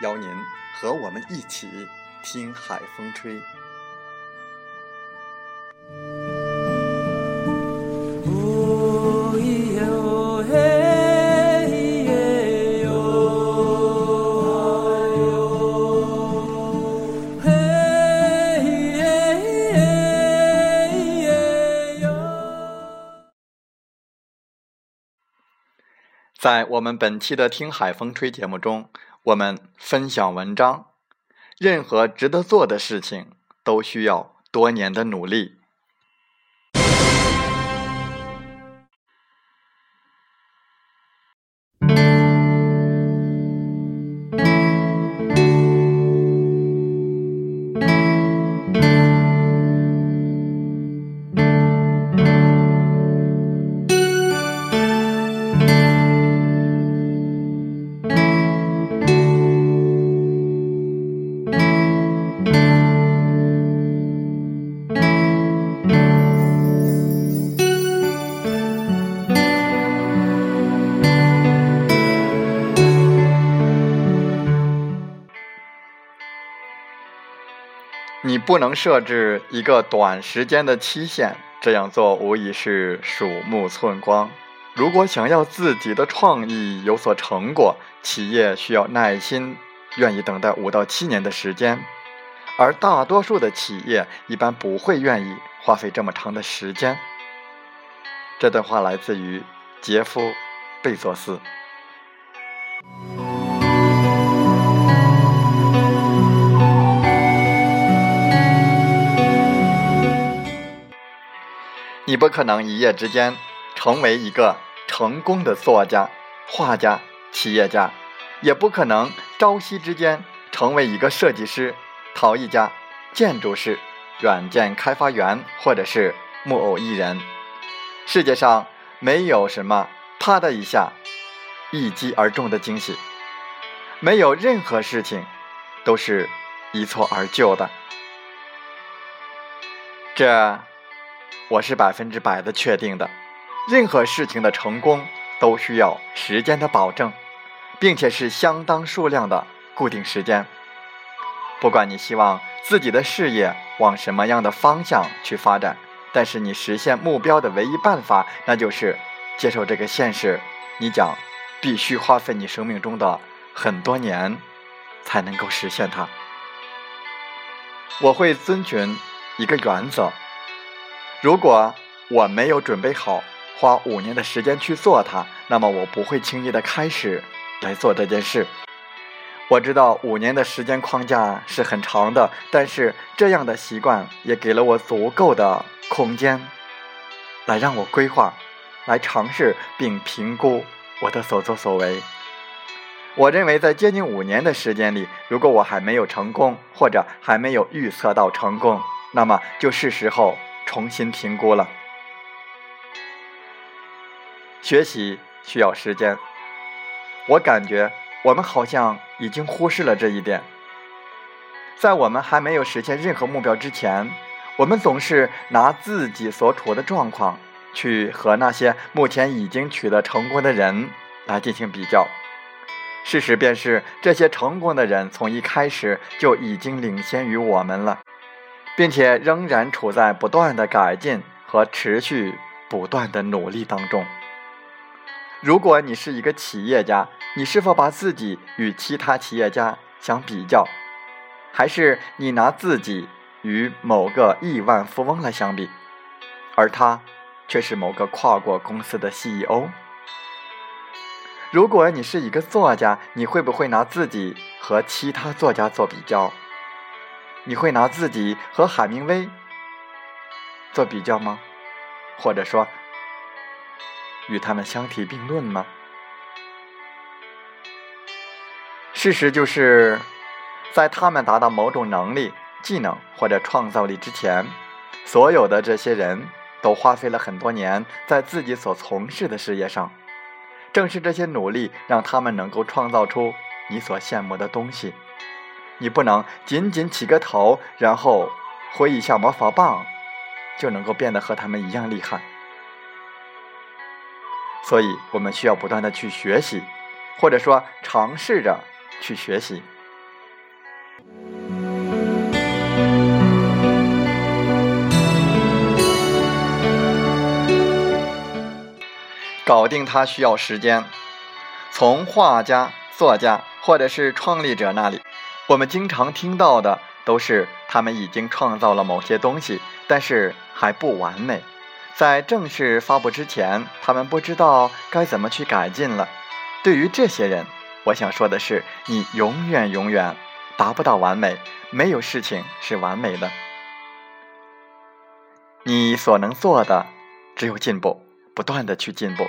邀您和我们一起听海风吹。在我们本期的《听海风吹》节目中。我们分享文章，任何值得做的事情都需要多年的努力。不能设置一个短时间的期限，这样做无疑是鼠目寸光。如果想要自己的创意有所成果，企业需要耐心，愿意等待五到七年的时间，而大多数的企业一般不会愿意花费这么长的时间。这段话来自于杰夫·贝佐斯。你不可能一夜之间成为一个成功的作家、画家、企业家，也不可能朝夕之间成为一个设计师、陶艺家、建筑师、软件开发员或者是木偶艺人。世界上没有什么啪的一下一击而中的惊喜，没有任何事情都是一蹴而就的。这。我是百分之百的确定的，任何事情的成功都需要时间的保证，并且是相当数量的固定时间。不管你希望自己的事业往什么样的方向去发展，但是你实现目标的唯一办法，那就是接受这个现实：你将必须花费你生命中的很多年才能够实现它。我会遵循一个原则。如果我没有准备好花五年的时间去做它，那么我不会轻易的开始来做这件事。我知道五年的时间框架是很长的，但是这样的习惯也给了我足够的空间，来让我规划、来尝试并评估我的所作所为。我认为在接近五年的时间里，如果我还没有成功，或者还没有预测到成功，那么就是时候。重新评估了。学习需要时间，我感觉我们好像已经忽视了这一点。在我们还没有实现任何目标之前，我们总是拿自己所处的状况去和那些目前已经取得成功的人来进行比较。事实便是，这些成功的人从一开始就已经领先于我们了。并且仍然处在不断的改进和持续不断的努力当中。如果你是一个企业家，你是否把自己与其他企业家相比较，还是你拿自己与某个亿万富翁来相比，而他却是某个跨国公司的 CEO？如果你是一个作家，你会不会拿自己和其他作家做比较？你会拿自己和海明威做比较吗？或者说，与他们相提并论吗？事实就是，在他们达到某种能力、技能或者创造力之前，所有的这些人都花费了很多年在自己所从事的事业上。正是这些努力，让他们能够创造出你所羡慕的东西。你不能仅仅起个头，然后挥一下魔法棒，就能够变得和他们一样厉害。所以，我们需要不断的去学习，或者说尝试着去学习。搞定它需要时间。从画家、作家或者是创立者那里，我们经常听到的都是他们已经创造了某些东西，但是还不完美。在正式发布之前，他们不知道该怎么去改进了。对于这些人，我想说的是：你永远永远达不到完美，没有事情是完美的。你所能做的只有进步。不断的去进步，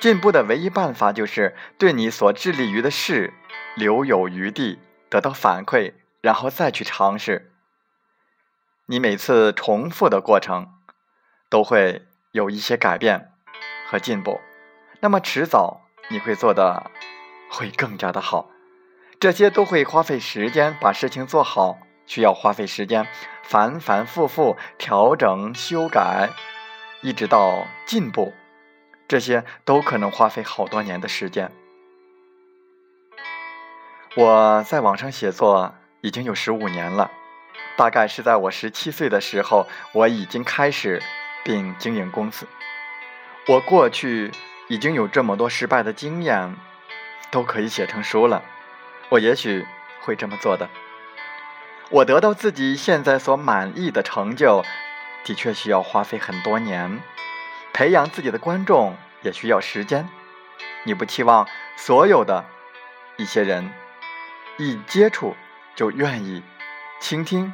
进步的唯一办法就是对你所致力于的事留有余地，得到反馈，然后再去尝试。你每次重复的过程都会有一些改变和进步，那么迟早你会做的会更加的好。这些都会花费时间，把事情做好需要花费时间，反反复复调整修改。一直到进步，这些都可能花费好多年的时间。我在网上写作已经有十五年了，大概是在我十七岁的时候，我已经开始并经营公司。我过去已经有这么多失败的经验，都可以写成书了。我也许会这么做的。我得到自己现在所满意的成就。的确需要花费很多年，培养自己的观众也需要时间。你不期望所有的一些人一接触就愿意倾听、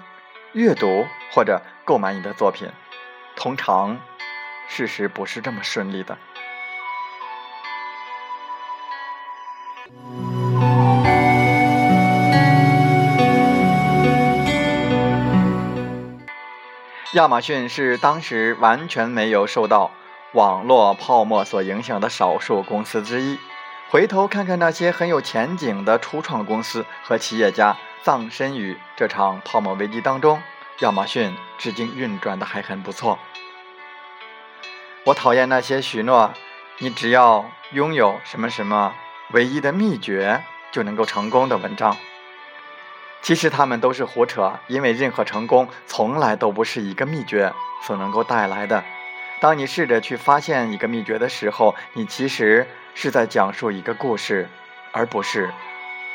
阅读或者购买你的作品，通常事实不是这么顺利的。亚马逊是当时完全没有受到网络泡沫所影响的少数公司之一。回头看看那些很有前景的初创公司和企业家，葬身于这场泡沫危机当中，亚马逊至今运转的还很不错。我讨厌那些许诺你只要拥有什么什么唯一的秘诀就能够成功的文章。其实他们都是胡扯，因为任何成功从来都不是一个秘诀所能够带来的。当你试着去发现一个秘诀的时候，你其实是在讲述一个故事，而不是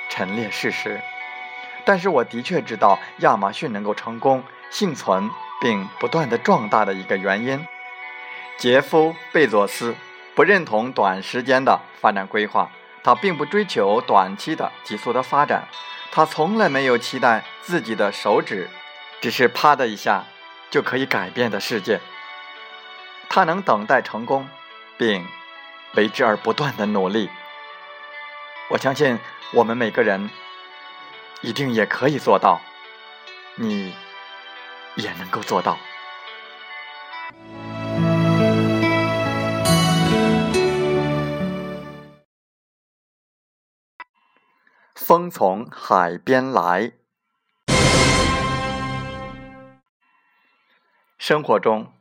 陈列事实。但是我的确知道亚马逊能够成功、幸存并不断的壮大的一个原因。杰夫·贝佐斯不认同短时间的发展规划，他并不追求短期的急速的发展。他从来没有期待自己的手指，只是啪的一下就可以改变的世界。他能等待成功，并为之而不断的努力。我相信我们每个人一定也可以做到，你也能够做到。风从海边来。生活中，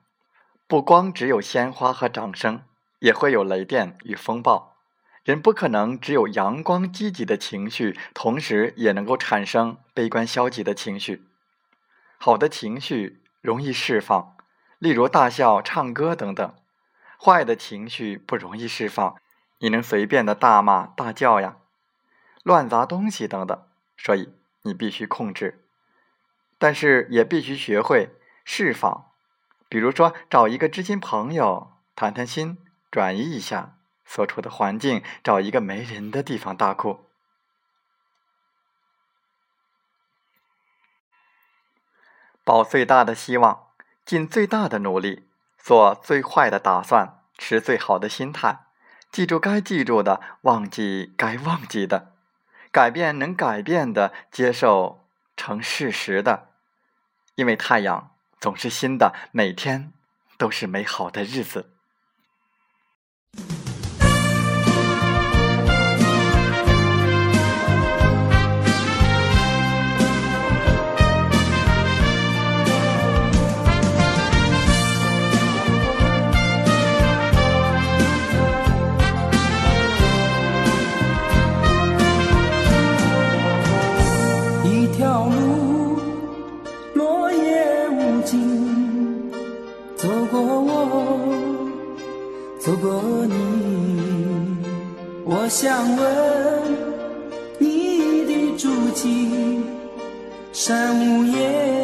不光只有鲜花和掌声，也会有雷电与风暴。人不可能只有阳光积极的情绪，同时也能够产生悲观消极的情绪。好的情绪容易释放，例如大笑、唱歌等等。坏的情绪不容易释放，你能随便的大骂大叫呀，乱砸东西等等，所以你必须控制，但是也必须学会释放。比如说，找一个知心朋友谈谈心，转移一下所处的环境，找一个没人的地方大哭。抱最大的希望，尽最大的努力，做最坏的打算，持最好的心态，记住该记住的，忘记该忘记的，改变能改变的，接受成事实的。因为太阳总是新的，每天都是美好的日子。我想问你的足迹，山无言，